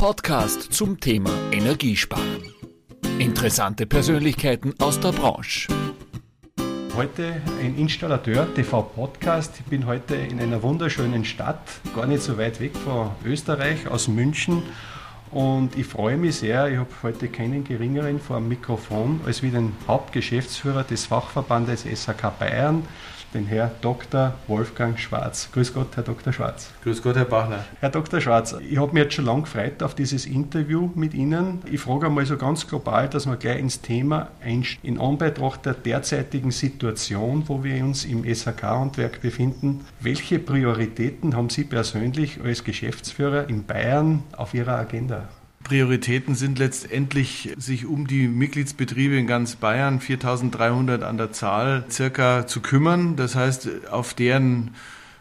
Podcast zum Thema Energiesparen. Interessante Persönlichkeiten aus der Branche. Heute ein Installateur TV Podcast. Ich bin heute in einer wunderschönen Stadt, gar nicht so weit weg von Österreich, aus München. Und ich freue mich sehr, ich habe heute keinen geringeren vor dem Mikrofon als wie den Hauptgeschäftsführer des Fachverbandes SAK Bayern, den Herr Dr. Wolfgang Schwarz. Grüß Gott, Herr Dr. Schwarz. Grüß Gott, Herr Bachner. Herr Dr. Schwarz, ich habe mich jetzt schon lange gefreut auf dieses Interview mit Ihnen. Ich frage einmal so ganz global, dass wir gleich ins Thema einsteigen. In Anbetracht der derzeitigen Situation, wo wir uns im SHK-Handwerk befinden, welche Prioritäten haben Sie persönlich als Geschäftsführer in Bayern auf Ihrer Agenda? Prioritäten sind letztendlich, sich um die Mitgliedsbetriebe in ganz Bayern, 4300 an der Zahl, circa zu kümmern. Das heißt, auf deren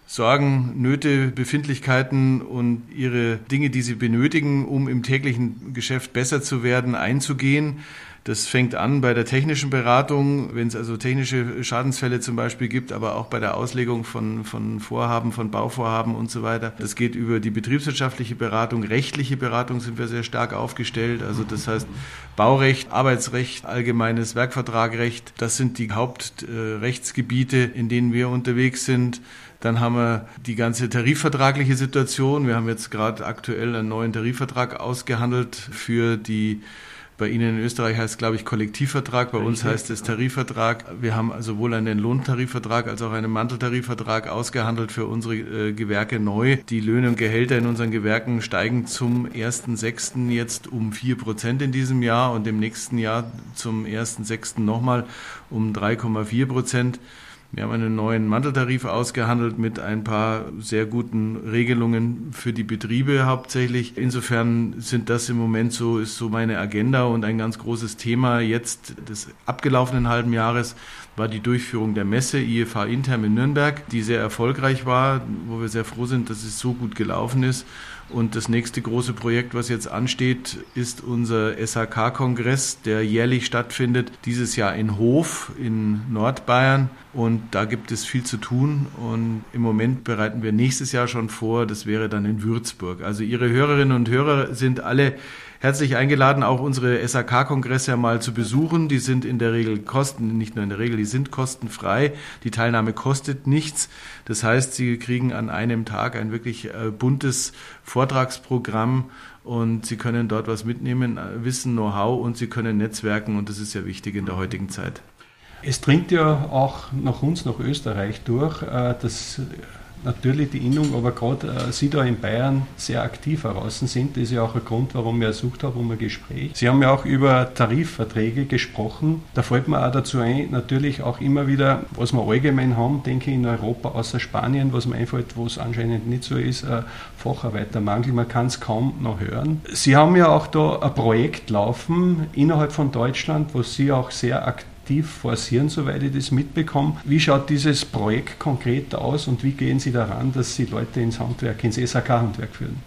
Sorgen, Nöte, Befindlichkeiten und ihre Dinge, die sie benötigen, um im täglichen Geschäft besser zu werden, einzugehen. Das fängt an bei der technischen Beratung, wenn es also technische Schadensfälle zum Beispiel gibt, aber auch bei der Auslegung von, von Vorhaben, von Bauvorhaben und so weiter. Das geht über die betriebswirtschaftliche Beratung, rechtliche Beratung sind wir sehr stark aufgestellt. Also das heißt Baurecht, Arbeitsrecht, allgemeines Werkvertragrecht, das sind die Hauptrechtsgebiete, in denen wir unterwegs sind. Dann haben wir die ganze tarifvertragliche Situation. Wir haben jetzt gerade aktuell einen neuen Tarifvertrag ausgehandelt für die bei Ihnen in Österreich heißt es, glaube ich, Kollektivvertrag. Bei uns heißt es Tarifvertrag. Wir haben sowohl einen Lohntarifvertrag als auch einen Manteltarifvertrag ausgehandelt für unsere äh, Gewerke neu. Die Löhne und Gehälter in unseren Gewerken steigen zum 1.6. jetzt um 4 Prozent in diesem Jahr und im nächsten Jahr zum 1.6. nochmal um 3,4 Prozent. Wir haben einen neuen Manteltarif ausgehandelt mit ein paar sehr guten Regelungen für die Betriebe hauptsächlich. Insofern sind das im Moment so, ist so meine Agenda und ein ganz großes Thema jetzt des abgelaufenen halben Jahres war die Durchführung der Messe IFA Intern in Nürnberg, die sehr erfolgreich war, wo wir sehr froh sind, dass es so gut gelaufen ist. Und das nächste große Projekt, was jetzt ansteht, ist unser SHK-Kongress, der jährlich stattfindet, dieses Jahr in Hof in Nordbayern. Und da gibt es viel zu tun. Und im Moment bereiten wir nächstes Jahr schon vor. Das wäre dann in Würzburg. Also Ihre Hörerinnen und Hörer sind alle herzlich eingeladen, auch unsere SAK-Kongresse mal zu besuchen. Die sind in der Regel kosten, nicht nur in der Regel, die sind kostenfrei. Die Teilnahme kostet nichts. Das heißt, Sie kriegen an einem Tag ein wirklich äh, buntes Vortragsprogramm und Sie können dort was mitnehmen, äh, Wissen, Know-how und Sie können netzwerken und das ist ja wichtig in der heutigen Zeit. Es dringt ja auch nach uns, nach Österreich durch, äh, dass natürlich die Innung, aber gerade äh, Sie da in Bayern sehr aktiv heraus sind. Das ist ja auch ein Grund, warum ich ersucht habe um ein Gespräch. Sie haben ja auch über Tarifverträge gesprochen. Da fällt mir auch dazu ein, natürlich auch immer wieder, was wir allgemein haben, denke ich, in Europa, außer Spanien, was mir einfällt, wo es anscheinend nicht so ist, äh, Facharbeitermangel. Man kann es kaum noch hören. Sie haben ja auch da ein Projekt laufen innerhalb von Deutschland, wo Sie auch sehr aktiv aktiv forcieren, soweit ich das mitbekomme. Wie schaut dieses Projekt konkret aus und wie gehen Sie daran, dass Sie Leute ins Handwerk, ins SAK-Handwerk führen?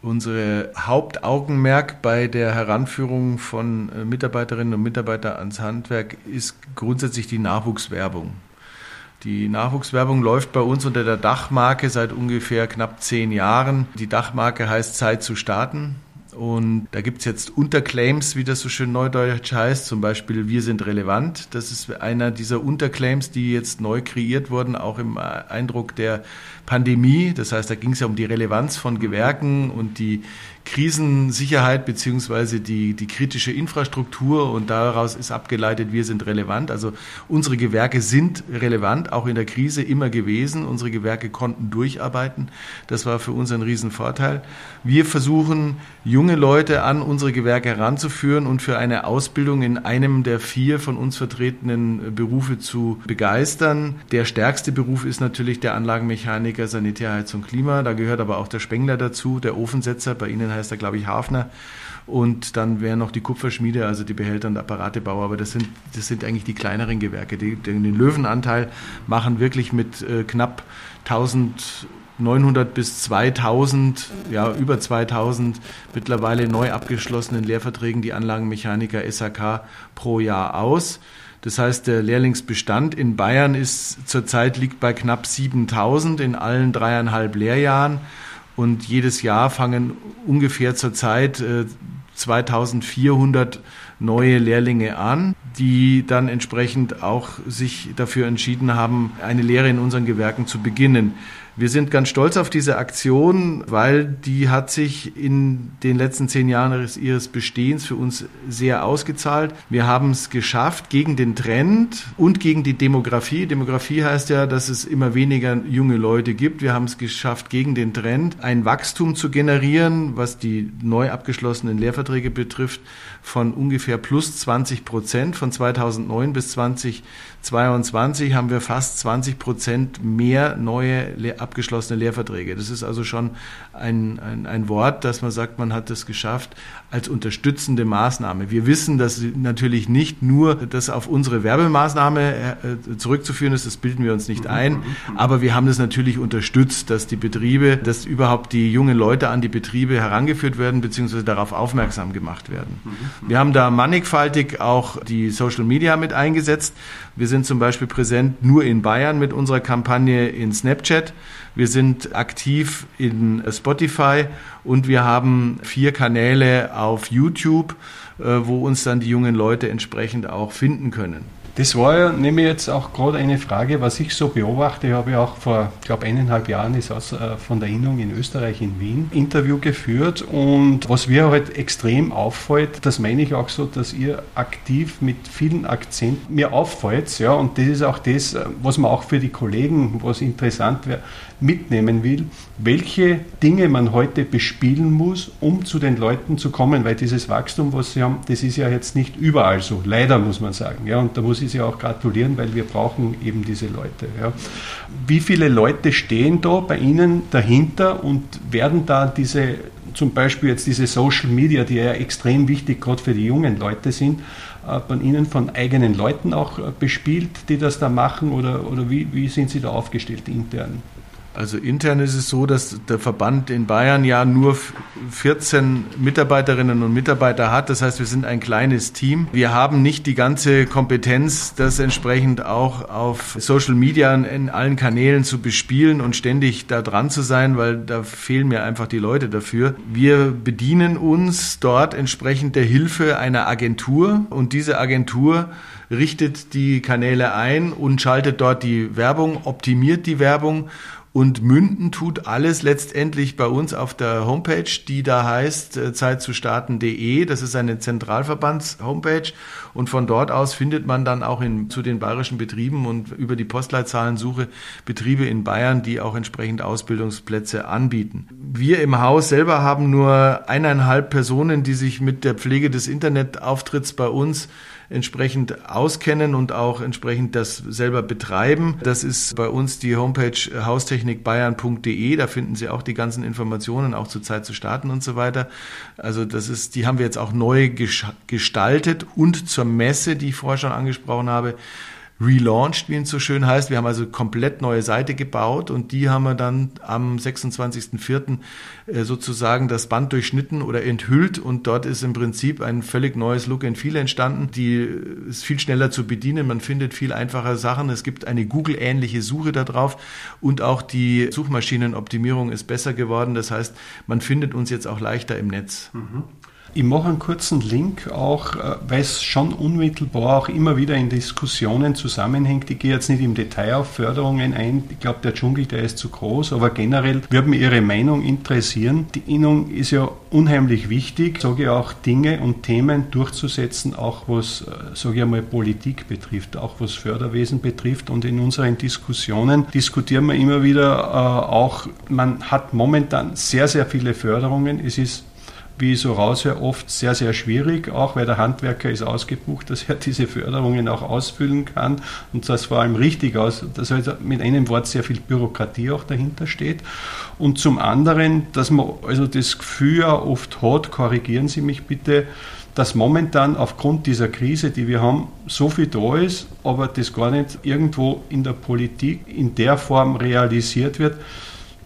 Unsere Hauptaugenmerk bei der Heranführung von äh, Mitarbeiterinnen und Mitarbeitern ans Handwerk ist grundsätzlich die Nachwuchswerbung. Die Nachwuchswerbung läuft bei uns unter der Dachmarke seit ungefähr knapp zehn Jahren. Die Dachmarke heißt Zeit zu starten. Und da gibt es jetzt Unterclaims, wie das so schön neudeutsch heißt, zum Beispiel Wir sind relevant. Das ist einer dieser Unterclaims, die jetzt neu kreiert wurden, auch im Eindruck der Pandemie. Das heißt, da ging es ja um die Relevanz von Gewerken und die Krisensicherheit beziehungsweise die, die kritische Infrastruktur und daraus ist abgeleitet, wir sind relevant. Also unsere Gewerke sind relevant, auch in der Krise immer gewesen. Unsere Gewerke konnten durcharbeiten. Das war für uns ein Riesenvorteil. Wir versuchen, junge Leute an unsere Gewerke heranzuführen und für eine Ausbildung in einem der vier von uns vertretenen Berufe zu begeistern. Der stärkste Beruf ist natürlich der Anlagenmechaniker, Sanitärheizung, Klima. Da gehört aber auch der Spengler dazu, der Ofensetzer. Bei Ihnen heißt er, glaube ich, Hafner. Und dann wären noch die Kupferschmiede, also die Behälter- und Apparatebauer. Aber das sind, das sind eigentlich die kleineren Gewerke. Die, den Löwenanteil machen wirklich mit äh, knapp 1900 bis 2000, ja, über 2000 mittlerweile neu abgeschlossenen Lehrverträgen die Anlagenmechaniker SAK pro Jahr aus. Das heißt, der Lehrlingsbestand in Bayern ist zurzeit liegt bei knapp 7000 in allen dreieinhalb Lehrjahren. Und jedes Jahr fangen ungefähr zur Zeit 2400 neue Lehrlinge an, die dann entsprechend auch sich dafür entschieden haben, eine Lehre in unseren Gewerken zu beginnen. Wir sind ganz stolz auf diese Aktion, weil die hat sich in den letzten zehn Jahren ihres Bestehens für uns sehr ausgezahlt. Wir haben es geschafft, gegen den Trend und gegen die Demografie. Demografie heißt ja, dass es immer weniger junge Leute gibt. Wir haben es geschafft, gegen den Trend ein Wachstum zu generieren, was die neu abgeschlossenen Lehrverträge betrifft, von ungefähr plus 20 Prozent. Von 2009 bis 2022 haben wir fast 20 Prozent mehr neue abgeschlossene Lehrverträge. Das ist also schon ein, ein, ein Wort, dass man sagt, man hat es geschafft als unterstützende Maßnahme. Wir wissen, dass natürlich nicht nur das auf unsere Werbemaßnahme äh, zurückzuführen ist, das bilden wir uns nicht ein, aber wir haben das natürlich unterstützt, dass die Betriebe, dass überhaupt die jungen Leute an die Betriebe herangeführt werden, beziehungsweise darauf aufmerksam gemacht werden. Wir haben da mannigfaltig auch die Social Media mit eingesetzt. Wir sind zum Beispiel präsent nur in Bayern mit unserer Kampagne in Snapchat. Wir sind aktiv in Spotify und wir haben vier Kanäle auf YouTube, äh, wo uns dann die jungen Leute entsprechend auch finden können. Das war ja nämlich jetzt auch gerade eine Frage, was ich so beobachte. Ich habe ja auch vor, ich glaube, eineinhalb Jahren ist aus, äh, von der Innung in Österreich in Wien Interview geführt und was mir halt extrem auffällt, das meine ich auch so, dass ihr aktiv mit vielen Akzenten mir auffällt, ja, und das ist auch das, äh, was man auch für die Kollegen, was interessant wäre, mitnehmen will, welche Dinge man heute bespielen muss, um zu den Leuten zu kommen, weil dieses Wachstum, was sie haben, das ist ja jetzt nicht überall so, leider muss man sagen. Ja, und da muss ich sie auch gratulieren, weil wir brauchen eben diese Leute. Ja. Wie viele Leute stehen da bei Ihnen dahinter und werden da diese, zum Beispiel jetzt diese Social Media, die ja extrem wichtig gerade für die jungen Leute sind, äh, bei Ihnen von eigenen Leuten auch äh, bespielt, die das da machen oder, oder wie, wie sind Sie da aufgestellt intern? Also intern ist es so, dass der Verband in Bayern ja nur 14 Mitarbeiterinnen und Mitarbeiter hat. Das heißt, wir sind ein kleines Team. Wir haben nicht die ganze Kompetenz, das entsprechend auch auf Social Media in allen Kanälen zu bespielen und ständig da dran zu sein, weil da fehlen mir einfach die Leute dafür. Wir bedienen uns dort entsprechend der Hilfe einer Agentur und diese Agentur richtet die Kanäle ein und schaltet dort die Werbung, optimiert die Werbung und münden tut alles letztendlich bei uns auf der Homepage, die da heißt äh, zeitzustarten.de. Das ist eine Zentralverbands-Homepage. Und von dort aus findet man dann auch in, zu den bayerischen Betrieben und über die Postleitzahlensuche Betriebe in Bayern, die auch entsprechend Ausbildungsplätze anbieten. Wir im Haus selber haben nur eineinhalb Personen, die sich mit der Pflege des Internetauftritts bei uns entsprechend auskennen und auch entsprechend das selber betreiben. Das ist bei uns die Homepage haustechnikbayern.de. Da finden Sie auch die ganzen Informationen, auch zur Zeit zu starten und so weiter. Also das ist, die haben wir jetzt auch neu gestaltet und zur Messe, die ich vorher schon angesprochen habe, relaunched, wie es so schön heißt. Wir haben also komplett neue Seite gebaut und die haben wir dann am 26.04. Äh, sozusagen das Band durchschnitten oder enthüllt und dort ist im Prinzip ein völlig neues Look and Feel entstanden. Die äh, ist viel schneller zu bedienen, man findet viel einfacher Sachen. Es gibt eine Google-ähnliche Suche da drauf und auch die Suchmaschinenoptimierung ist besser geworden. Das heißt, man findet uns jetzt auch leichter im Netz. Mhm. Ich mache einen kurzen Link auch, äh, weil es schon unmittelbar auch immer wieder in Diskussionen zusammenhängt. Ich gehe jetzt nicht im Detail auf Förderungen ein. Ich glaube, der Dschungel, der ist zu groß, aber generell würde mich Ihre Meinung interessieren. Die Innung ist ja unheimlich wichtig, sage ich auch, Dinge und Themen durchzusetzen, auch was, äh, sage ich einmal, Politik betrifft, auch was Förderwesen betrifft. Und in unseren Diskussionen diskutieren wir immer wieder äh, auch, man hat momentan sehr, sehr viele Förderungen. Es ist wie ich so raushöre, oft sehr, sehr schwierig, auch weil der Handwerker ist ausgebucht, dass er diese Förderungen auch ausfüllen kann und das vor allem richtig aus, dass halt mit einem Wort sehr viel Bürokratie auch dahinter steht. Und zum anderen, dass man also das Gefühl oft hat, korrigieren Sie mich bitte, dass momentan aufgrund dieser Krise, die wir haben, so viel da ist, aber das gar nicht irgendwo in der Politik in der Form realisiert wird,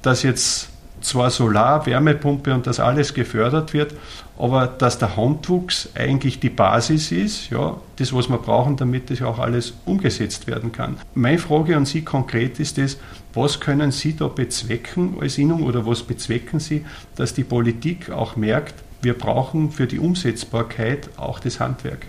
dass jetzt zwar Solar, Wärmepumpe und das alles gefördert wird, aber dass der Handwuchs eigentlich die Basis ist, ja, das, was wir brauchen, damit das auch alles umgesetzt werden kann. Meine Frage an Sie konkret ist es, Was können Sie da bezwecken als Innung oder was bezwecken Sie, dass die Politik auch merkt, wir brauchen für die Umsetzbarkeit auch das Handwerk?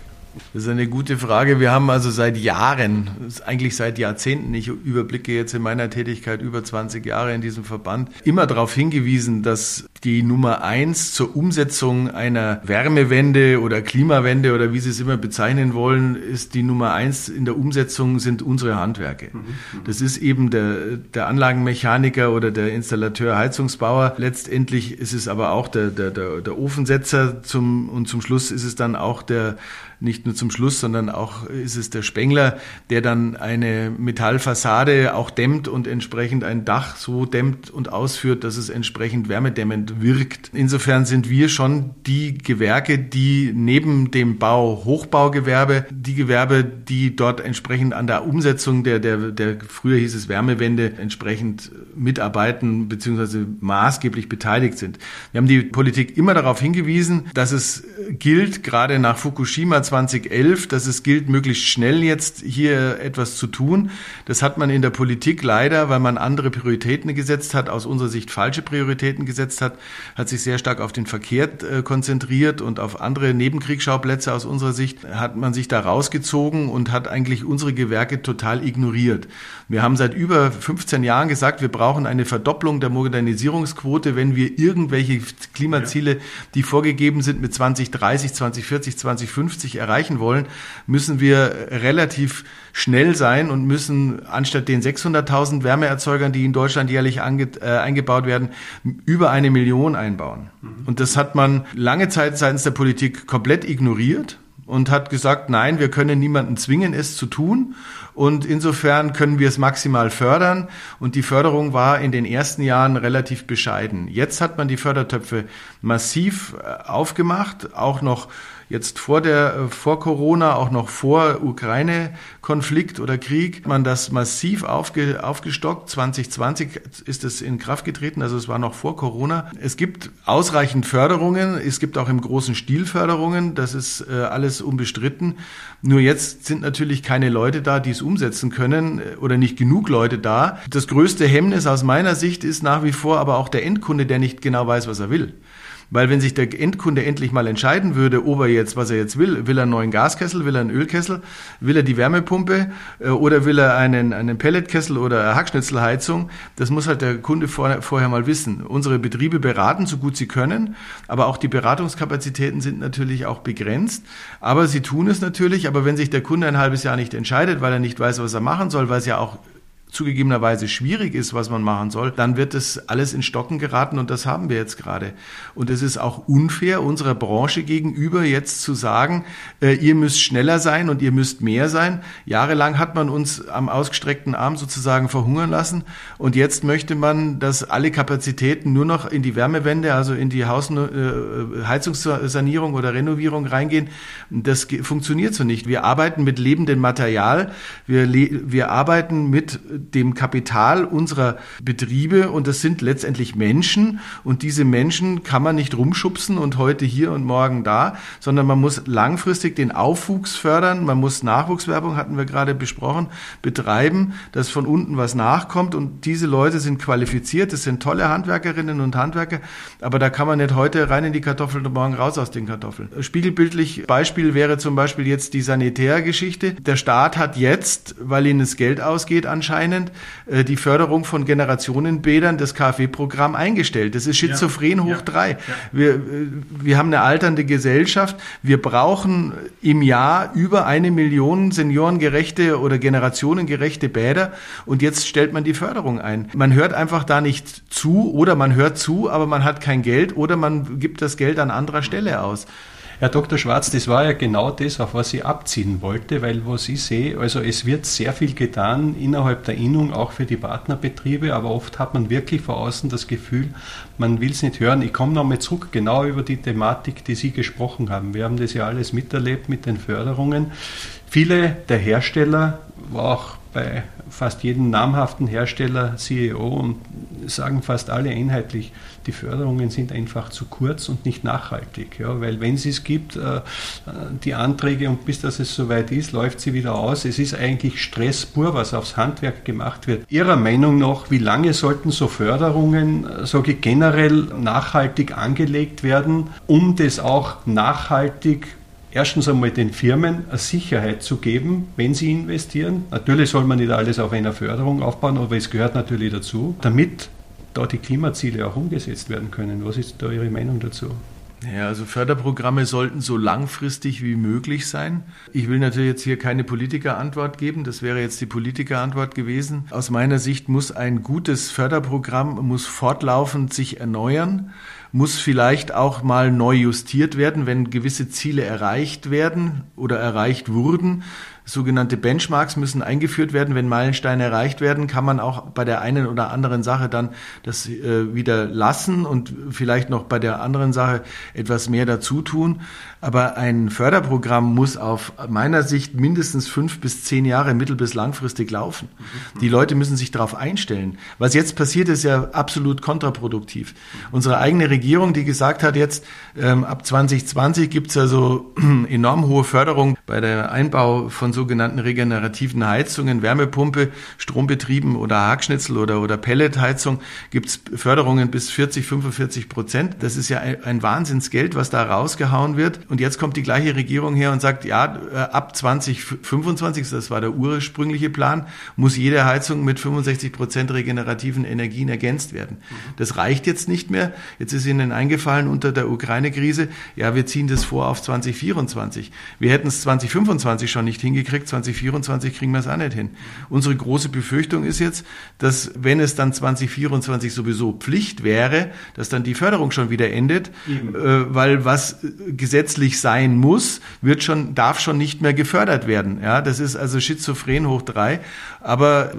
Das ist eine gute Frage. Wir haben also seit Jahren, eigentlich seit Jahrzehnten, ich überblicke jetzt in meiner Tätigkeit über 20 Jahre in diesem Verband, immer darauf hingewiesen, dass die Nummer eins zur Umsetzung einer Wärmewende oder Klimawende oder wie Sie es immer bezeichnen wollen, ist die Nummer eins in der Umsetzung sind unsere Handwerke. Mhm, mhm. Das ist eben der, der Anlagenmechaniker oder der Installateur, Heizungsbauer. Letztendlich ist es aber auch der, der, der, der Ofensetzer zum, und zum Schluss ist es dann auch der nicht nur zum Schluss, sondern auch ist es der Spengler, der dann eine Metallfassade auch dämmt und entsprechend ein Dach so dämmt und ausführt, dass es entsprechend wärmedämmend wirkt. Insofern sind wir schon die Gewerke, die neben dem Bau Hochbaugewerbe, die Gewerbe, die dort entsprechend an der Umsetzung der, der, der früher hieß es Wärmewende, entsprechend mitarbeiten bzw. maßgeblich beteiligt sind. Wir haben die Politik immer darauf hingewiesen, dass es gilt, gerade nach Fukushima 2011, dass es gilt, möglichst schnell jetzt hier etwas zu tun. Das hat man in der Politik leider, weil man andere Prioritäten gesetzt hat, aus unserer Sicht falsche Prioritäten gesetzt hat, hat sich sehr stark auf den Verkehr äh, konzentriert und auf andere Nebenkriegsschauplätze aus unserer Sicht hat man sich da rausgezogen und hat eigentlich unsere Gewerke total ignoriert. Wir haben seit über 15 Jahren gesagt, wir brauchen eine Verdopplung der Modernisierungsquote, wenn wir irgendwelche Klimaziele, die vorgegeben sind mit 2030, 2040, 2050 erreichen wollen, müssen wir relativ schnell sein und müssen anstatt den 600.000 Wärmeerzeugern, die in Deutschland jährlich ange, äh, eingebaut werden, über eine Million einbauen. Mhm. Und das hat man lange Zeit seitens der Politik komplett ignoriert und hat gesagt, nein, wir können niemanden zwingen, es zu tun. Und insofern können wir es maximal fördern. Und die Förderung war in den ersten Jahren relativ bescheiden. Jetzt hat man die Fördertöpfe massiv äh, aufgemacht, auch noch jetzt vor der, äh, vor Corona, auch noch vor Ukraine-Konflikt oder Krieg, man das massiv aufge, aufgestockt. 2020 ist es in Kraft getreten, also es war noch vor Corona. Es gibt ausreichend Förderungen, es gibt auch im großen Stil Förderungen, das ist äh, alles unbestritten. Nur jetzt sind natürlich keine Leute da, die es umsetzen können äh, oder nicht genug Leute da. Das größte Hemmnis aus meiner Sicht ist nach wie vor aber auch der Endkunde, der nicht genau weiß, was er will. Weil wenn sich der Endkunde endlich mal entscheiden würde, ob er jetzt, was er jetzt will, will er einen neuen Gaskessel, will er einen Ölkessel, will er die Wärmepumpe äh, oder will er einen, einen Pelletkessel oder eine Hackschnitzelheizung, das muss halt der Kunde vor, vorher mal wissen. Unsere Betriebe beraten, so gut sie können, aber auch die Beratungskapazitäten sind natürlich auch begrenzt. Aber sie tun es natürlich, aber wenn sich der Kunde ein halbes Jahr nicht entscheidet, weil er nicht weiß, was er machen soll, weil es ja auch zugegebenerweise schwierig ist, was man machen soll, dann wird das alles in Stocken geraten und das haben wir jetzt gerade. Und es ist auch unfair unserer Branche gegenüber jetzt zu sagen, äh, ihr müsst schneller sein und ihr müsst mehr sein. Jahrelang hat man uns am ausgestreckten Arm sozusagen verhungern lassen und jetzt möchte man, dass alle Kapazitäten nur noch in die Wärmewende, also in die Haus äh, Heizungssanierung oder Renovierung reingehen. Das funktioniert so nicht. Wir arbeiten mit lebendem Material, wir, wir arbeiten mit dem Kapital unserer Betriebe und das sind letztendlich Menschen und diese Menschen kann man nicht rumschubsen und heute hier und morgen da, sondern man muss langfristig den Aufwuchs fördern, man muss Nachwuchswerbung, hatten wir gerade besprochen, betreiben, dass von unten was nachkommt und diese Leute sind qualifiziert, das sind tolle Handwerkerinnen und Handwerker, aber da kann man nicht heute rein in die Kartoffeln und morgen raus aus den Kartoffeln. Spiegelbildlich Beispiel wäre zum Beispiel jetzt die Sanitärgeschichte. Der Staat hat jetzt, weil ihnen das Geld ausgeht anscheinend, anscheinend äh, die Förderung von Generationenbädern, das KfW-Programm eingestellt. Das ist schizophren ja. hoch drei. Ja. Wir, äh, wir haben eine alternde Gesellschaft. Wir brauchen im Jahr über eine Million seniorengerechte oder generationengerechte Bäder und jetzt stellt man die Förderung ein. Man hört einfach da nicht zu oder man hört zu, aber man hat kein Geld oder man gibt das Geld an anderer Stelle aus. Herr Dr. Schwarz, das war ja genau das, auf was ich abziehen wollte, weil was ich sehe, also es wird sehr viel getan innerhalb der Innung, auch für die Partnerbetriebe, aber oft hat man wirklich von außen das Gefühl, man will es nicht hören. Ich komme nochmal zurück, genau über die Thematik, die Sie gesprochen haben. Wir haben das ja alles miterlebt mit den Förderungen. Viele der Hersteller, auch bei fast jeden namhaften Hersteller CEO und sagen fast alle einheitlich, die Förderungen sind einfach zu kurz und nicht nachhaltig. Ja, weil wenn es es gibt, äh, die Anträge und bis das es soweit ist, läuft sie wieder aus. Es ist eigentlich Stress pur, was aufs Handwerk gemacht wird. Ihrer Meinung nach, wie lange sollten so Förderungen, äh, sage ich, generell nachhaltig angelegt werden, um das auch nachhaltig erstens einmal den Firmen eine Sicherheit zu geben, wenn sie investieren. Natürlich soll man nicht alles auf einer Förderung aufbauen, aber es gehört natürlich dazu, damit da die Klimaziele auch umgesetzt werden können. Was ist da Ihre Meinung dazu? Ja, also Förderprogramme sollten so langfristig wie möglich sein. Ich will natürlich jetzt hier keine Politikerantwort geben, das wäre jetzt die Politikerantwort gewesen. Aus meiner Sicht muss ein gutes Förderprogramm muss fortlaufend sich erneuern muss vielleicht auch mal neu justiert werden, wenn gewisse Ziele erreicht werden oder erreicht wurden. Sogenannte Benchmarks müssen eingeführt werden. Wenn Meilensteine erreicht werden, kann man auch bei der einen oder anderen Sache dann das äh, wieder lassen und vielleicht noch bei der anderen Sache etwas mehr dazu tun. Aber ein Förderprogramm muss auf meiner Sicht mindestens fünf bis zehn Jahre mittel- bis langfristig laufen. Die Leute müssen sich darauf einstellen. Was jetzt passiert, ist ja absolut kontraproduktiv. Unsere eigene Regierung, die gesagt hat, jetzt ähm, ab 2020 gibt es also enorm hohe Förderung bei der Einbau von sogenannten regenerativen Heizungen, Wärmepumpe, Strombetrieben oder Hackschnitzel oder, oder Pelletheizung gibt es Förderungen bis 40, 45 Prozent. Das ist ja ein, ein Wahnsinnsgeld, was da rausgehauen wird. Und jetzt kommt die gleiche Regierung her und sagt, ja, äh, ab 2025, das war der ursprüngliche Plan, muss jede Heizung mit 65 Prozent regenerativen Energien ergänzt werden. Das reicht jetzt nicht mehr. Jetzt ist Ihnen eingefallen unter der Ukraine-Krise, ja, wir ziehen das vor auf 2024. Wir hätten es 2025 schon nicht hingekriegt gekriegt, 2024 kriegen wir es auch nicht hin. Unsere große Befürchtung ist jetzt, dass wenn es dann 2024 sowieso Pflicht wäre, dass dann die Förderung schon wieder endet, äh, weil was gesetzlich sein muss, wird schon, darf schon nicht mehr gefördert werden. Ja, das ist also schizophren hoch drei. Aber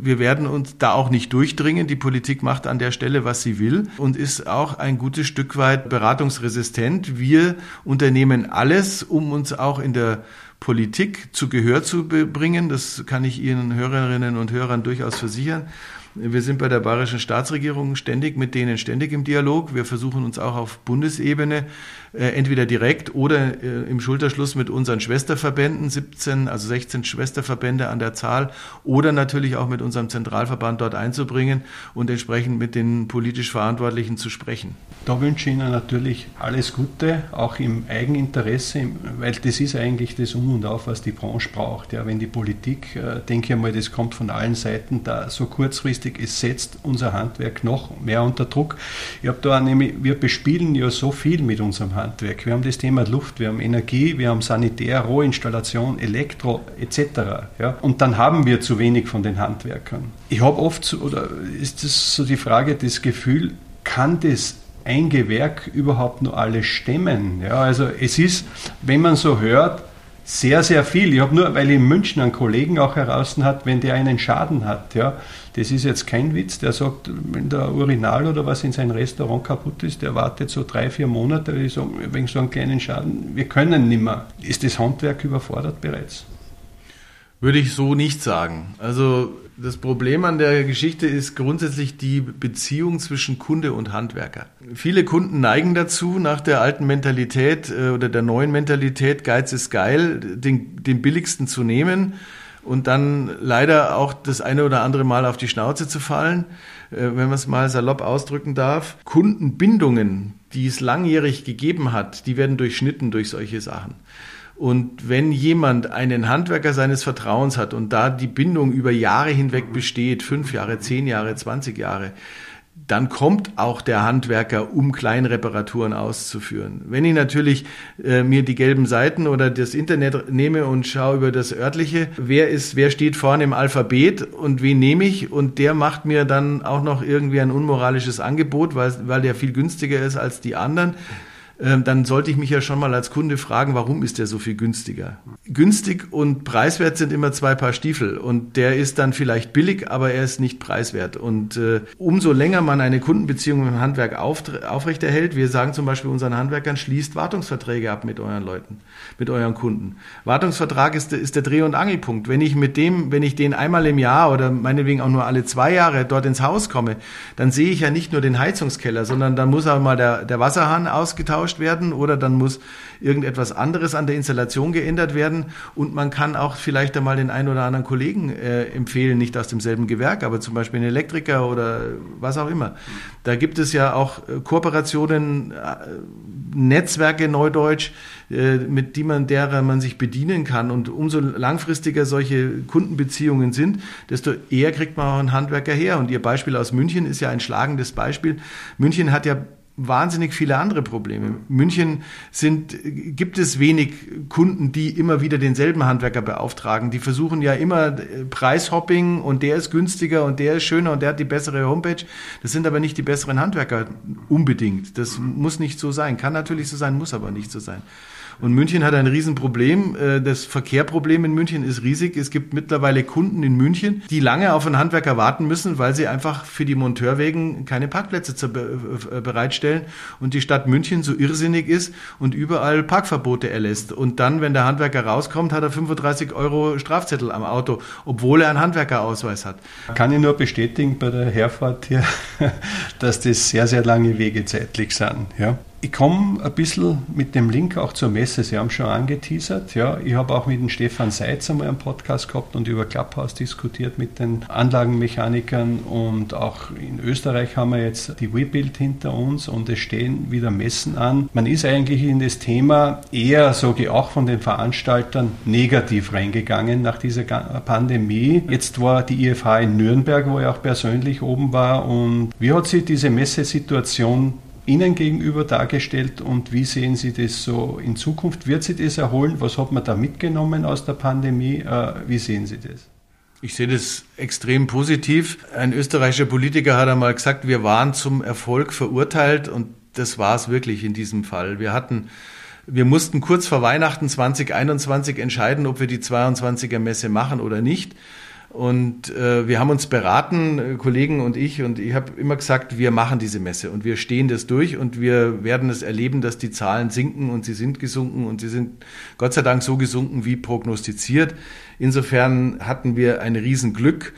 wir werden uns da auch nicht durchdringen. Die Politik macht an der Stelle, was sie will und ist auch ein gutes Stück weit beratungsresistent. Wir unternehmen alles, um uns auch in der Politik zu Gehör zu bringen. Das kann ich Ihnen Hörerinnen und Hörern durchaus versichern. Wir sind bei der bayerischen Staatsregierung ständig mit denen ständig im Dialog. Wir versuchen uns auch auf Bundesebene entweder direkt oder äh, im Schulterschluss mit unseren Schwesterverbänden, 17, also 16 Schwesterverbände an der Zahl, oder natürlich auch mit unserem Zentralverband dort einzubringen und entsprechend mit den politisch Verantwortlichen zu sprechen. Da wünsche ich Ihnen natürlich alles Gute, auch im Eigeninteresse, weil das ist eigentlich das Um und Auf, was die Branche braucht. Ja, wenn die Politik, äh, denke ich mal, das kommt von allen Seiten, da so kurzfristig, es setzt unser Handwerk noch mehr unter Druck. Ich habe da nämlich, wir bespielen ja so viel mit unserem Handwerk. Handwerk. Wir haben das Thema Luft, wir haben Energie, wir haben Sanitär, Rohinstallation, Elektro etc. Ja? Und dann haben wir zu wenig von den Handwerkern. Ich habe oft, oder ist das so die Frage, das Gefühl, kann das ein Gewerk überhaupt nur alles stemmen? Ja, also es ist, wenn man so hört, sehr, sehr viel. Ich habe nur, weil ich in München einen Kollegen auch heraus hat, wenn der einen Schaden hat, ja, das ist jetzt kein Witz, der sagt, wenn der Urinal oder was in sein Restaurant kaputt ist, der wartet so drei, vier Monate wegen so einem kleinen Schaden. Wir können nicht mehr. Ist das Handwerk überfordert bereits? Würde ich so nicht sagen. Also das Problem an der Geschichte ist grundsätzlich die Beziehung zwischen Kunde und Handwerker. Viele Kunden neigen dazu, nach der alten Mentalität äh, oder der neuen Mentalität, Geiz ist geil, den, den billigsten zu nehmen und dann leider auch das eine oder andere Mal auf die Schnauze zu fallen, äh, wenn man es mal salopp ausdrücken darf. Kundenbindungen, die es langjährig gegeben hat, die werden durchschnitten durch solche Sachen. Und wenn jemand einen Handwerker seines Vertrauens hat und da die Bindung über Jahre hinweg besteht, fünf Jahre, zehn Jahre, zwanzig Jahre, dann kommt auch der Handwerker, um Kleinreparaturen auszuführen. Wenn ich natürlich äh, mir die gelben Seiten oder das Internet nehme und schaue über das örtliche, wer ist, wer steht vorne im Alphabet und wen nehme ich und der macht mir dann auch noch irgendwie ein unmoralisches Angebot, weil, weil der viel günstiger ist als die anderen dann sollte ich mich ja schon mal als Kunde fragen, warum ist der so viel günstiger? Günstig und preiswert sind immer zwei Paar Stiefel und der ist dann vielleicht billig, aber er ist nicht preiswert. Und äh, umso länger man eine Kundenbeziehung im Handwerk aufrechterhält, wir sagen zum Beispiel unseren Handwerkern, schließt Wartungsverträge ab mit euren Leuten, mit euren Kunden. Wartungsvertrag ist, ist der Dreh- und Angelpunkt. Wenn ich mit dem, wenn ich den einmal im Jahr oder meinetwegen auch nur alle zwei Jahre dort ins Haus komme, dann sehe ich ja nicht nur den Heizungskeller, sondern dann muss auch mal der, der Wasserhahn ausgetauscht ausgetauscht werden oder dann muss irgendetwas anderes an der Installation geändert werden und man kann auch vielleicht einmal den einen oder anderen Kollegen äh, empfehlen, nicht aus demselben Gewerk, aber zum Beispiel einen Elektriker oder was auch immer. Da gibt es ja auch äh, Kooperationen, äh, Netzwerke Neudeutsch, äh, mit die man, derer man sich bedienen kann. Und umso langfristiger solche Kundenbeziehungen sind, desto eher kriegt man auch einen Handwerker her. Und Ihr Beispiel aus München ist ja ein schlagendes Beispiel. München hat ja wahnsinnig viele andere Probleme. München sind, gibt es wenig Kunden, die immer wieder denselben Handwerker beauftragen. Die versuchen ja immer äh, Preishopping und der ist günstiger und der ist schöner und der hat die bessere Homepage. Das sind aber nicht die besseren Handwerker unbedingt. Das muss nicht so sein. Kann natürlich so sein, muss aber nicht so sein. Und München hat ein Riesenproblem. Äh, das Verkehrproblem in München ist riesig. Es gibt mittlerweile Kunden in München, die lange auf einen Handwerker warten müssen, weil sie einfach für die Monteurwegen keine Parkplätze äh, bereitstellen und die Stadt München so irrsinnig ist und überall Parkverbote erlässt. Und dann, wenn der Handwerker rauskommt, hat er 35 Euro Strafzettel am Auto, obwohl er einen Handwerkerausweis hat. Kann ich nur bestätigen bei der Herfahrt hier, dass das sehr, sehr lange Wege zeitlich sind. Ja. Ich komme ein bisschen mit dem Link auch zur Messe. Sie haben schon angeteasert. Ja, ich habe auch mit dem Stefan Seitz einmal einen Podcast gehabt und über Clubhouse diskutiert mit den Anlagenmechanikern. Und auch in Österreich haben wir jetzt die Webuild hinter uns und es stehen wieder Messen an. Man ist eigentlich in das Thema eher, sage ich auch von den Veranstaltern, negativ reingegangen nach dieser Pandemie. Jetzt war die IFH in Nürnberg, wo ich auch persönlich oben war. Und wie hat sich diese Messesituation Ihnen gegenüber dargestellt und wie sehen Sie das so in Zukunft? Wird sich das erholen? Was hat man da mitgenommen aus der Pandemie? Äh, wie sehen Sie das? Ich sehe das extrem positiv. Ein österreichischer Politiker hat einmal gesagt, wir waren zum Erfolg verurteilt und das war es wirklich in diesem Fall. Wir hatten wir mussten kurz vor Weihnachten 2021 entscheiden, ob wir die 22er Messe machen oder nicht. Und äh, wir haben uns beraten, äh, Kollegen und ich, und ich habe immer gesagt, wir machen diese Messe und wir stehen das durch und wir werden es erleben, dass die Zahlen sinken und sie sind gesunken und sie sind Gott sei Dank so gesunken wie prognostiziert. Insofern hatten wir ein Riesenglück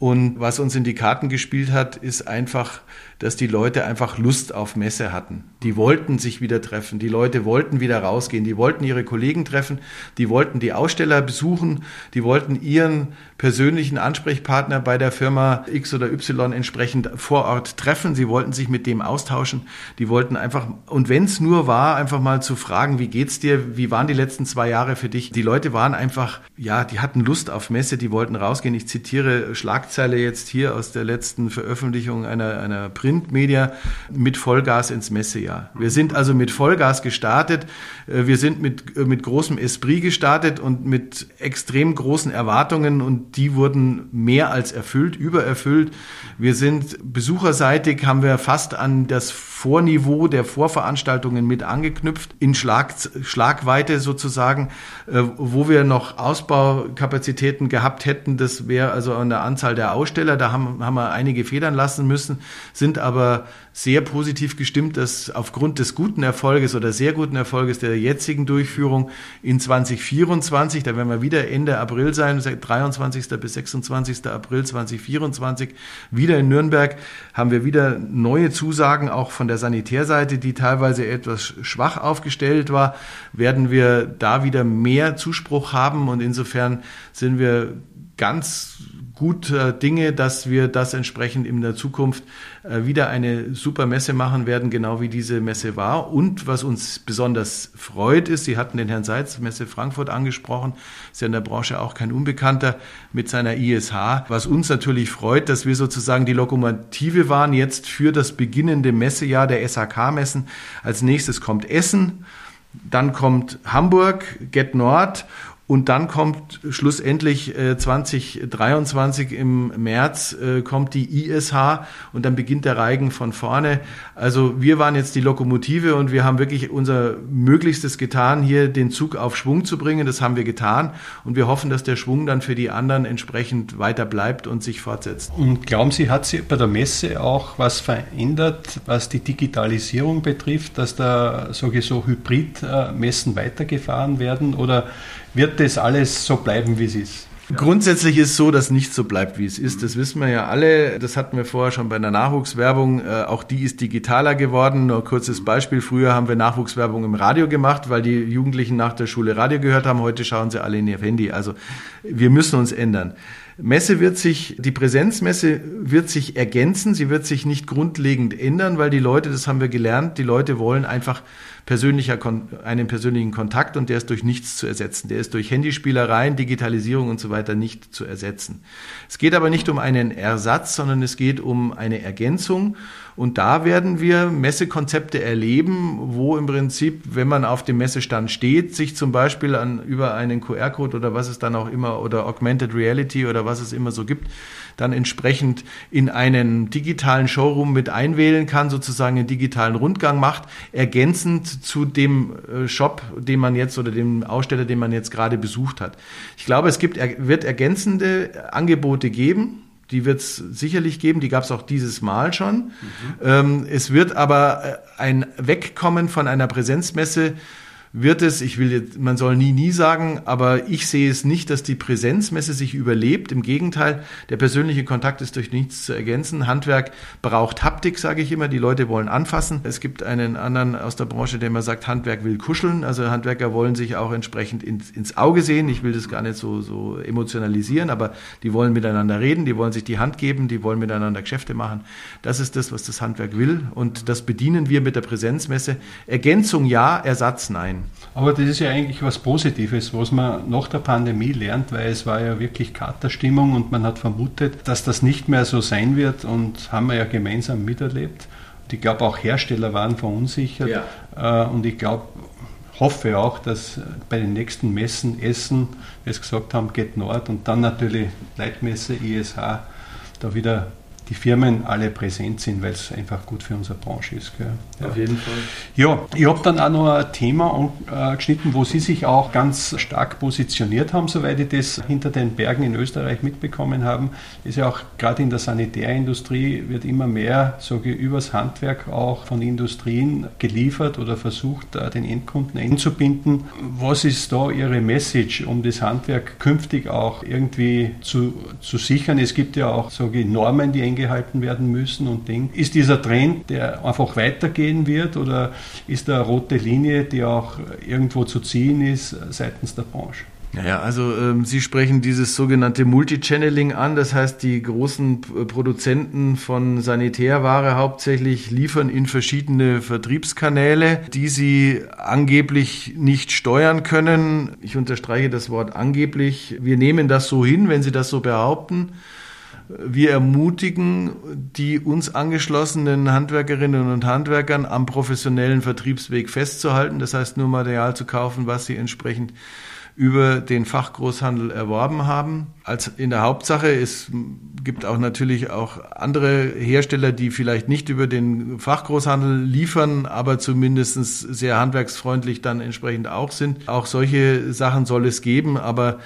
und was uns in die Karten gespielt hat, ist einfach dass die Leute einfach Lust auf Messe hatten. Die wollten sich wieder treffen, die Leute wollten wieder rausgehen, die wollten ihre Kollegen treffen, die wollten die Aussteller besuchen, die wollten ihren persönlichen Ansprechpartner bei der Firma X oder Y entsprechend vor Ort treffen, sie wollten sich mit dem austauschen, die wollten einfach, und wenn es nur war, einfach mal zu fragen, wie geht's dir, wie waren die letzten zwei Jahre für dich? Die Leute waren einfach, ja, die hatten Lust auf Messe, die wollten rausgehen. Ich zitiere Schlagzeile jetzt hier aus der letzten Veröffentlichung einer, einer Print Printmedia mit Vollgas ins Messejahr. Wir sind also mit Vollgas gestartet. Äh, wir sind mit, äh, mit großem Esprit gestartet und mit extrem großen Erwartungen und die wurden mehr als erfüllt, übererfüllt. Wir sind besucherseitig, haben wir fast an das Vorniveau der Vorveranstaltungen mit angeknüpft, in Schlag, Schlagweite sozusagen, äh, wo wir noch Ausbaukapazitäten gehabt hätten. Das wäre also an der Anzahl der Aussteller. Da haben, haben wir einige federn lassen müssen, sind aber sehr positiv gestimmt, dass aufgrund des guten Erfolges oder sehr guten Erfolges der jetzigen Durchführung in 2024, da werden wir wieder Ende April sein, 23. bis 26. April 2024, wieder in Nürnberg, haben wir wieder neue Zusagen auch von der Sanitärseite, die teilweise etwas schwach aufgestellt war, werden wir da wieder mehr Zuspruch haben. Und insofern sind wir ganz guter Dinge, dass wir das entsprechend in der Zukunft äh, wieder eine super Messe machen werden, genau wie diese Messe war. Und was uns besonders freut ist, Sie hatten den Herrn Seitz, Messe Frankfurt angesprochen, ist ja in der Branche auch kein Unbekannter mit seiner ISH. Was uns natürlich freut, dass wir sozusagen die Lokomotive waren jetzt für das beginnende Messejahr der SHK-Messen. Als nächstes kommt Essen, dann kommt Hamburg, Get Nord Und dann kommt schlussendlich äh, 2023 im März äh, kommt die ISH und dann beginnt der Reigen von vorne. Also wir waren jetzt die Lokomotive und wir haben wirklich unser Möglichstes getan, hier den Zug auf Schwung zu bringen. Das haben wir getan und wir hoffen, dass der Schwung dann für die anderen entsprechend weiter bleibt und sich fortsetzt. Und glauben Sie, hat sich bei der Messe auch was verändert, was die Digitalisierung betrifft, dass da sowieso Hybrid-Messen weitergefahren werden oder wird das alles so bleiben, wie es ist? Grundsätzlich ist so, dass nicht so bleibt, wie es ist. Das wissen wir ja alle. Das hatten wir vorher schon bei der Nachwuchswerbung. Äh, auch die ist digitaler geworden. Nur ein kurzes Beispiel. Früher haben wir Nachwuchswerbung im Radio gemacht, weil die Jugendlichen nach der Schule Radio gehört haben. Heute schauen sie alle in ihr Handy. Also wir müssen uns ändern. Messe wird sich, die Präsenzmesse wird sich ergänzen, sie wird sich nicht grundlegend ändern, weil die Leute, das haben wir gelernt, die Leute wollen einfach persönlicher, einen persönlichen Kontakt und der ist durch nichts zu ersetzen. Der ist durch Handyspielereien, Digitalisierung und so weiter nicht zu ersetzen. Es geht aber nicht um einen Ersatz, sondern es geht um eine Ergänzung und da werden wir Messekonzepte erleben, wo im Prinzip, wenn man auf dem Messestand steht, sich zum Beispiel an, über einen QR-Code oder was es dann auch immer oder Augmented Reality oder was es immer so gibt, dann entsprechend in einen digitalen Showroom mit einwählen kann, sozusagen einen digitalen Rundgang macht, ergänzend zu dem äh, Shop, den man jetzt oder dem Aussteller, den man jetzt gerade besucht hat. Ich glaube, es gibt, wird ergänzende Angebote geben die wird es sicherlich geben, die gab es auch dieses Mal schon. Mhm. Ähm, es wird aber äh, ein Wegkommen von einer Präsenzmesse wird es, ich will jetzt, man soll nie, nie sagen, aber ich sehe es nicht, dass die Präsenzmesse sich überlebt. Im Gegenteil, der persönliche Kontakt ist durch nichts zu ergänzen. Handwerk braucht Haptik, sage ich immer. Die Leute wollen anfassen. Es gibt einen anderen aus der Branche, der immer sagt, Handwerk will kuscheln. Also Handwerker wollen sich auch entsprechend ins, ins Auge sehen. Ich will das gar nicht so, so emotionalisieren, aber die wollen miteinander reden, die wollen sich die Hand geben, die wollen miteinander Geschäfte machen. Das ist das, was das Handwerk will. Und das bedienen wir mit der Präsenzmesse. Ergänzung ja, Ersatz nein. Aber das ist ja eigentlich was Positives, was man nach der Pandemie lernt, weil es war ja wirklich Katerstimmung und man hat vermutet, dass das nicht mehr so sein wird und haben wir ja gemeinsam miterlebt. Und ich glaube, auch Hersteller waren verunsichert ja. Äh, und ich glaube, hoffe auch, dass bei den nächsten Messen Essen, wie es gesagt haben, geht Nord und dann natürlich Leitmesse, ISH, da wieder die Firmen alle präsent sind, weil es einfach gut für unsere Branche ist. Ja. Auf jeden Fall. Ja, ich habe dann auch noch ein Thema geschnitten, wo Sie sich auch ganz stark positioniert haben, soweit ich das hinter den Bergen in Österreich mitbekommen habe. Ist ja auch gerade in der Sanitärindustrie wird immer mehr, sage ich, übers Handwerk auch von Industrien geliefert oder versucht, den Endkunden einzubinden. Was ist da Ihre Message, um das Handwerk künftig auch irgendwie zu, zu sichern? Es gibt ja auch, sage ich, Normen, die eingehalten werden müssen und Ding. Ist dieser Trend, der einfach weitergehen wird oder ist da eine rote Linie, die auch irgendwo zu ziehen ist seitens der Branche? Ja, also ähm, Sie sprechen dieses sogenannte Multichanneling an. Das heißt, die großen Produzenten von Sanitärware hauptsächlich liefern in verschiedene Vertriebskanäle, die sie angeblich nicht steuern können. Ich unterstreiche das Wort angeblich. Wir nehmen das so hin, wenn Sie das so behaupten. Wir ermutigen die uns angeschlossenen Handwerkerinnen und Handwerkern am professionellen Vertriebsweg festzuhalten. Das heißt, nur Material zu kaufen, was sie entsprechend über den Fachgroßhandel erworben haben. Als in der Hauptsache, es gibt auch natürlich auch andere Hersteller, die vielleicht nicht über den Fachgroßhandel liefern, aber zumindest sehr handwerksfreundlich dann entsprechend auch sind. Auch solche Sachen soll es geben, aber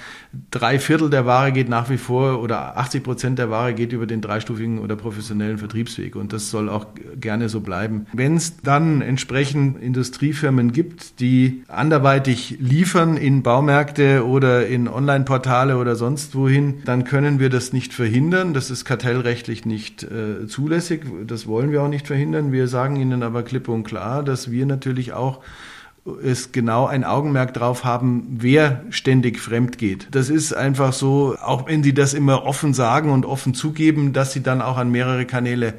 drei Viertel der Ware geht nach wie vor oder 80 Prozent der Ware geht über den dreistufigen oder professionellen Vertriebsweg und das soll auch gerne so bleiben. Wenn es dann entsprechend Industriefirmen gibt, die anderweitig liefern in Baumärkte oder in Online-Portale oder sonst wohin, dann können wir das nicht verhindern. Das ist kartellrechtlich nicht äh, zulässig. Das wollen wir auch nicht verhindern. Wir sagen Ihnen aber klipp und klar, dass wir natürlich auch es genau ein Augenmerk drauf haben, wer ständig fremd geht. Das ist einfach so, auch wenn sie das immer offen sagen und offen zugeben, dass sie dann auch an mehrere Kanäle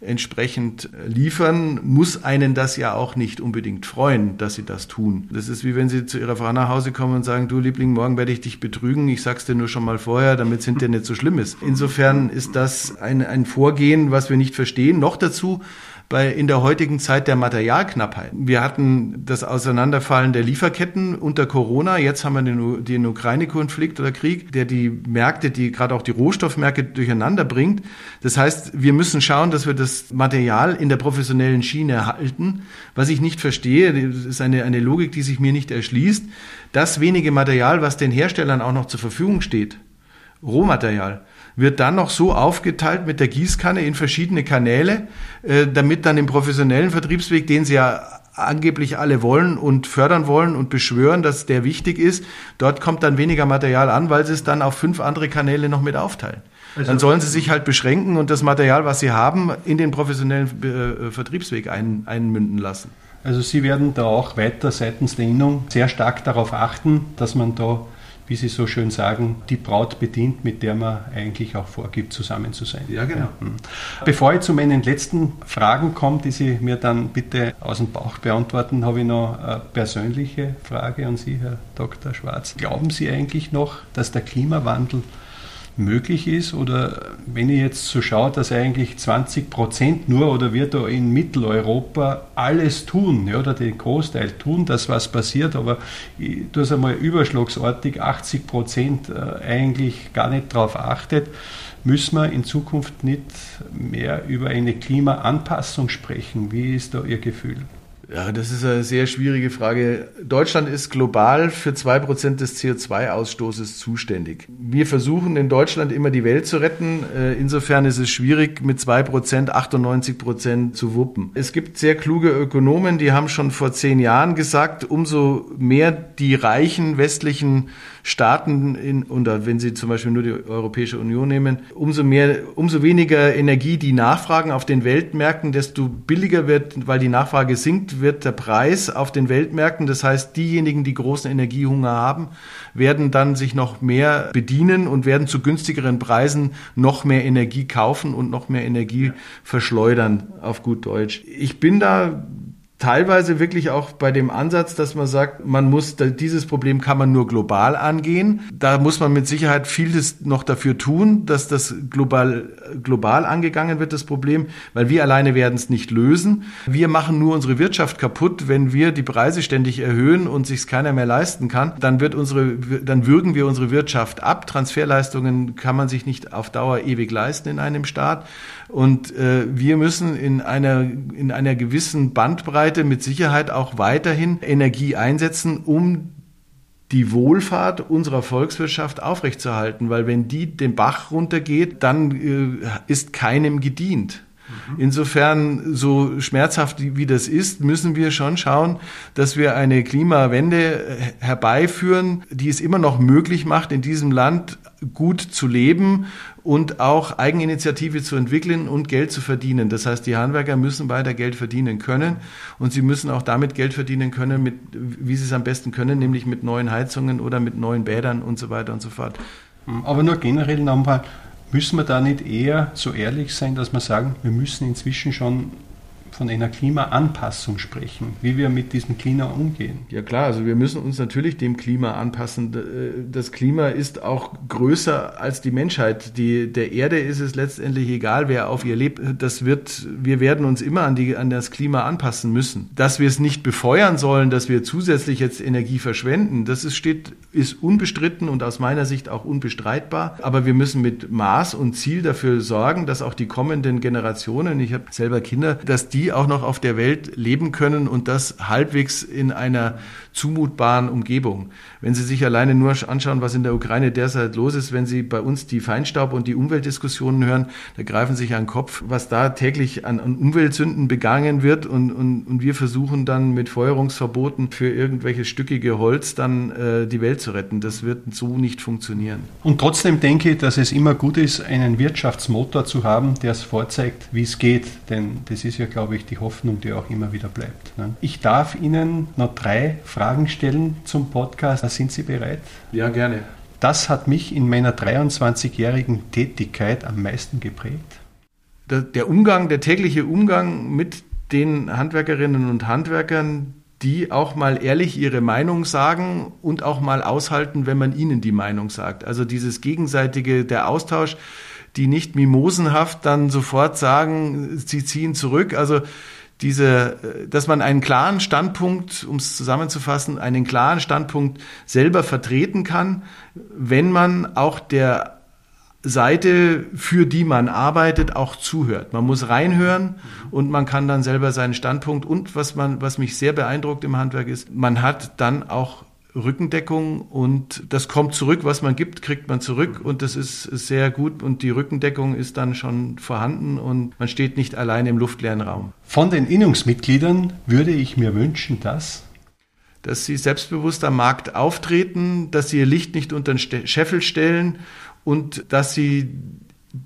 entsprechend liefern, muss einen das ja auch nicht unbedingt freuen, dass sie das tun. Das ist wie wenn sie zu ihrer Frau nach Hause kommen und sagen, du Liebling, morgen werde ich dich betrügen, ich sag's dir nur schon mal vorher, damit es hinterher nicht so schlimm ist. Insofern ist das ein, ein Vorgehen, was wir nicht verstehen. Noch dazu bei, in der heutigen Zeit der Materialknappheit. Wir hatten das Auseinanderfallen der Lieferketten unter Corona. Jetzt haben wir den, den Ukraine-Konflikt oder Krieg, der die Märkte, die gerade auch die Rohstoffmärkte durcheinander bringt. Das heißt, wir müssen schauen, dass wir das Material in der professionellen Schiene halten. Was ich nicht verstehe, ist eine, eine Logik, die sich mir nicht erschließt. Das wenige Material, was den Herstellern auch noch zur Verfügung steht, Rohmaterial, wird dann noch so aufgeteilt mit der Gießkanne in verschiedene Kanäle, äh, damit dann im professionellen Vertriebsweg, den sie ja angeblich alle wollen und fördern wollen und beschwören, dass der wichtig ist, dort kommt dann weniger Material an, weil sie es dann auf fünf andere Kanäle noch mit aufteilen. Also dann sollen sie sich halt beschränken und das Material, was sie haben, in den professionellen äh, Vertriebsweg ein, einmünden lassen. Also Sie werden da auch weiter seitens der Innung sehr stark darauf achten, dass man da wie Sie so schön sagen, die Braut bedient, mit der man eigentlich auch vorgibt, zusammen zu sein. Ja, genau. Ja. Bevor ich zu meinen letzten Fragen komme, die Sie mir dann bitte aus dem Bauch beantworten, habe ich noch eine persönliche Frage an Sie, Herr Dr. Schwarz. Glauben Sie eigentlich noch, dass der Klimawandel möglich ist? Oder wenn ich jetzt so schaue, dass eigentlich 20 Prozent nur oder wir da in Mitteleuropa alles tun, ja, oder den Großteil tun, dass was passiert, aber ich tue es einmal überschlagsartig, 80 Prozent äh, eigentlich gar nicht darauf achtet, müssen wir in Zukunft nicht mehr über eine Klimaanpassung sprechen? Wie ist da Ihr Gefühl? Ja, das ist eine sehr schwierige Frage. Deutschland ist global für zwei Prozent des CO2-Ausstoßes zuständig. Wir versuchen in Deutschland immer die Welt zu retten. Äh, insofern ist es schwierig, mit zwei Prozent 98 Prozent zu wuppen. Es gibt sehr kluge Ökonomen, die haben schon vor zehn Jahren gesagt, umso mehr die reichen westlichen Staaten in, oder wenn Sie zum Beispiel nur die Europäische Union nehmen, umso mehr, umso weniger Energie die nachfragen auf den Weltmärkten, desto billiger wird, weil die Nachfrage sinkt, wird der Preis auf den Weltmärkten. Das heißt, diejenigen, die großen Energiehunger haben, werden dann sich noch mehr bedienen und werden zu günstigeren Preisen noch mehr Energie kaufen und noch mehr Energie verschleudern, auf gut Deutsch. Ich bin da teilweise wirklich auch bei dem Ansatz, dass man sagt, man muss dieses Problem kann man nur global angehen. Da muss man mit Sicherheit vieles noch dafür tun, dass das global global angegangen wird das Problem, weil wir alleine werden es nicht lösen. Wir machen nur unsere Wirtschaft kaputt, wenn wir die Preise ständig erhöhen und sich keiner mehr leisten kann. Dann wird unsere dann würgen wir unsere Wirtschaft ab. Transferleistungen kann man sich nicht auf Dauer ewig leisten in einem Staat und äh, wir müssen in einer in einer gewissen Bandbreite Seite mit Sicherheit auch weiterhin Energie einsetzen, um die Wohlfahrt unserer Volkswirtschaft aufrechtzuerhalten, weil wenn die den Bach runtergeht, dann äh, ist keinem gedient. Mhm. Insofern, so schmerzhaft wie das ist, müssen wir schon schauen, dass wir eine Klimawende äh, herbeiführen, die es immer noch möglich macht, in diesem Land gut zu leben und auch Eigeninitiative zu entwickeln und Geld zu verdienen. Das heißt, die Handwerker müssen weiter Geld verdienen können und sie müssen auch damit Geld verdienen können, mit, wie sie es am besten können, nämlich mit neuen Heizungen oder mit neuen Bädern und so weiter und so fort. Aber nur generell nochmal, müssen wir da nicht eher so ehrlich sein, dass wir sagen, wir müssen inzwischen schon von einer Klimaanpassung sprechen, wie wir mit diesem Klima umgehen. Ja klar, also wir müssen uns natürlich dem Klima anpassen. Das Klima ist auch größer als die Menschheit. Die, der Erde ist es letztendlich egal, wer auf ihr lebt. Das wird, wir werden uns immer an, die, an das Klima anpassen müssen. Dass wir es nicht befeuern sollen, dass wir zusätzlich jetzt Energie verschwenden, das ist, steht, ist unbestritten und aus meiner Sicht auch unbestreitbar. Aber wir müssen mit Maß und Ziel dafür sorgen, dass auch die kommenden Generationen, ich habe selber Kinder, dass die die auch noch auf der Welt leben können und das halbwegs in einer zumutbaren Umgebung. Wenn Sie sich alleine nur anschauen, was in der Ukraine derzeit los ist, wenn Sie bei uns die Feinstaub- und die Umweltdiskussionen hören, da greifen Sie sich an den Kopf, was da täglich an, an Umweltsünden begangen wird und, und, und wir versuchen dann mit Feuerungsverboten für irgendwelches stückige Holz dann äh, die Welt zu retten. Das wird so nicht funktionieren. Und trotzdem denke ich, dass es immer gut ist, einen Wirtschaftsmotor zu haben, der es vorzeigt, wie es geht. Denn das ist ja, glaube ich, die Hoffnung, die auch immer wieder bleibt. Ne? Ich darf Ihnen noch drei Fragen Fragen stellen zum Podcast. Sind Sie bereit? Ja, gerne. Das hat mich in meiner 23-jährigen Tätigkeit am meisten geprägt. Der Umgang, der tägliche Umgang mit den Handwerkerinnen und Handwerkern, die auch mal ehrlich ihre Meinung sagen und auch mal aushalten, wenn man ihnen die Meinung sagt. Also dieses gegenseitige, der Austausch, die nicht mimosenhaft dann sofort sagen, sie ziehen zurück. Also diese, dass man einen klaren Standpunkt, um es zusammenzufassen, einen klaren Standpunkt selber vertreten kann, wenn man auch der Seite, für die man arbeitet, auch zuhört. Man muss reinhören und man kann dann selber seinen Standpunkt und was man, was mich sehr beeindruckt im Handwerk ist, man hat dann auch Rückendeckung und das kommt zurück, was man gibt, kriegt man zurück und das ist sehr gut und die Rückendeckung ist dann schon vorhanden und man steht nicht allein im luftleeren Raum. Von den Innungsmitgliedern würde ich mir wünschen, dass dass sie selbstbewusst am Markt auftreten, dass sie ihr Licht nicht unter den Scheffel stellen und dass sie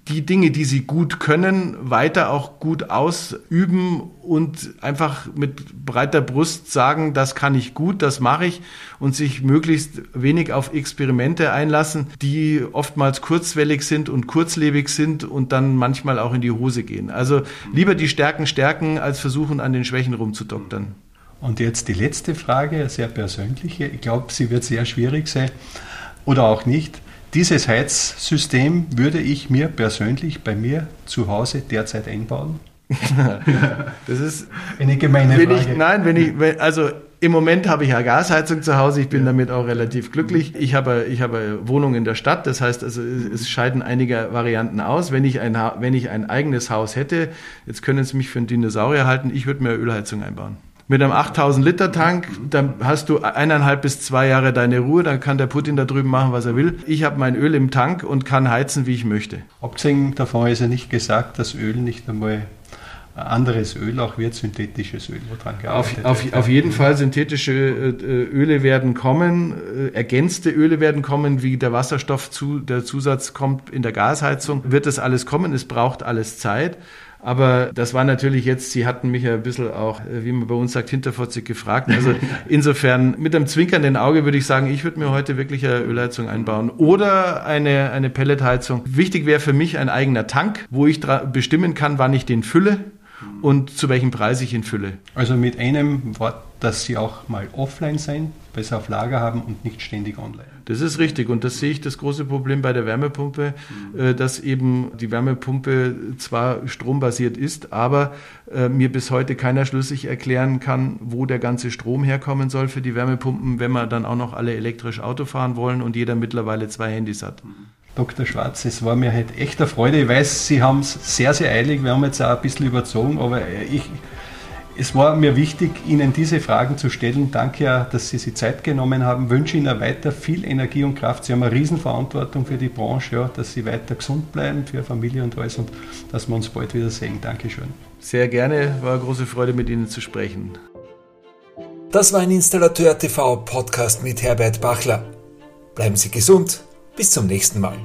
die Dinge, die sie gut können, weiter auch gut ausüben und einfach mit breiter Brust sagen, das kann ich gut, das mache ich und sich möglichst wenig auf Experimente einlassen, die oftmals kurzwellig sind und kurzlebig sind und dann manchmal auch in die Hose gehen. Also lieber die Stärken stärken, als versuchen, an den Schwächen rumzudoktern. Und jetzt die letzte Frage, sehr persönliche. Ich glaube, sie wird sehr schwierig sein oder auch nicht. Dieses Heizsystem würde ich mir persönlich bei mir zu Hause derzeit einbauen. das ist eine gemeine wenn Frage. Ich, nein, wenn ich, wenn, also im Moment habe ich ja Gasheizung zu Hause, ich bin ja. damit auch relativ glücklich. Ich habe, ich habe Wohnung in der Stadt, das heißt, also es scheiden einige Varianten aus. Wenn ich ein, wenn ich ein eigenes Haus hätte, jetzt können Sie mich für einen Dinosaurier halten, ich würde mir Ölheizung einbauen mit einem 8000 Liter Tank, dann hast du eineinhalb bis zwei Jahre deine Ruhe, dann kann der Putin da drüben machen, was er will. Ich habe mein Öl im Tank und kann heizen, wie ich möchte. Abgesehen davon ist ja nicht gesagt, dass Öl nicht einmal anderes Öl auch wird, synthetisches Öl, woran gearbeitet auf, auf, auf jeden Fall synthetische äh, Öle werden kommen, äh, ergänzte Öle werden kommen, wie der Wasserstoff, zu, der Zusatz kommt in der Gasheizung, wird das alles kommen, es braucht alles Zeit. Aber das war natürlich jetzt, Sie hatten mich ja ein bisschen auch, äh, wie man bei uns sagt, hinterfotzig gefragt. Also insofern mit einem zwinkernden Auge würde ich sagen, ich würde mir heute wirklich eine Ölheizung einbauen oder eine, eine Pelletheizung. Wichtig wäre für mich ein eigener Tank, wo ich bestimmen kann, wann ich den fülle und zu welchem Preis ich ihn fülle. Also mit einem Wort, dass Sie auch mal offline sein, besser auf Lager haben und nicht ständig online. Das ist richtig und das sehe ich das große Problem bei der Wärmepumpe, mhm. dass eben die Wärmepumpe zwar strombasiert ist, aber äh, mir bis heute keiner schlüssig erklären kann, wo der ganze Strom herkommen soll für die Wärmepumpen, wenn wir dann auch noch alle elektrisch Auto fahren wollen und jeder mittlerweile zwei Handys hat. Mhm. Dr. Schwarz, es war mir halt echt eine Freude. Ich weiß, Sie haben es sehr, sehr eilig. Wir haben jetzt auch ein bisschen überzogen, aber ich, es war mir wichtig, Ihnen diese Fragen zu stellen. Danke, dass Sie sich Zeit genommen haben. Ich wünsche Ihnen weiter viel Energie und Kraft. Sie haben eine Riesenverantwortung für die Branche, ja, dass Sie weiter gesund bleiben, für Familie und alles und dass wir uns bald wieder sehen. Dankeschön. Sehr gerne, war eine große Freude, mit Ihnen zu sprechen. Das war ein Installateur TV Podcast mit Herbert Bachler. Bleiben Sie gesund bis zum nächsten Mal.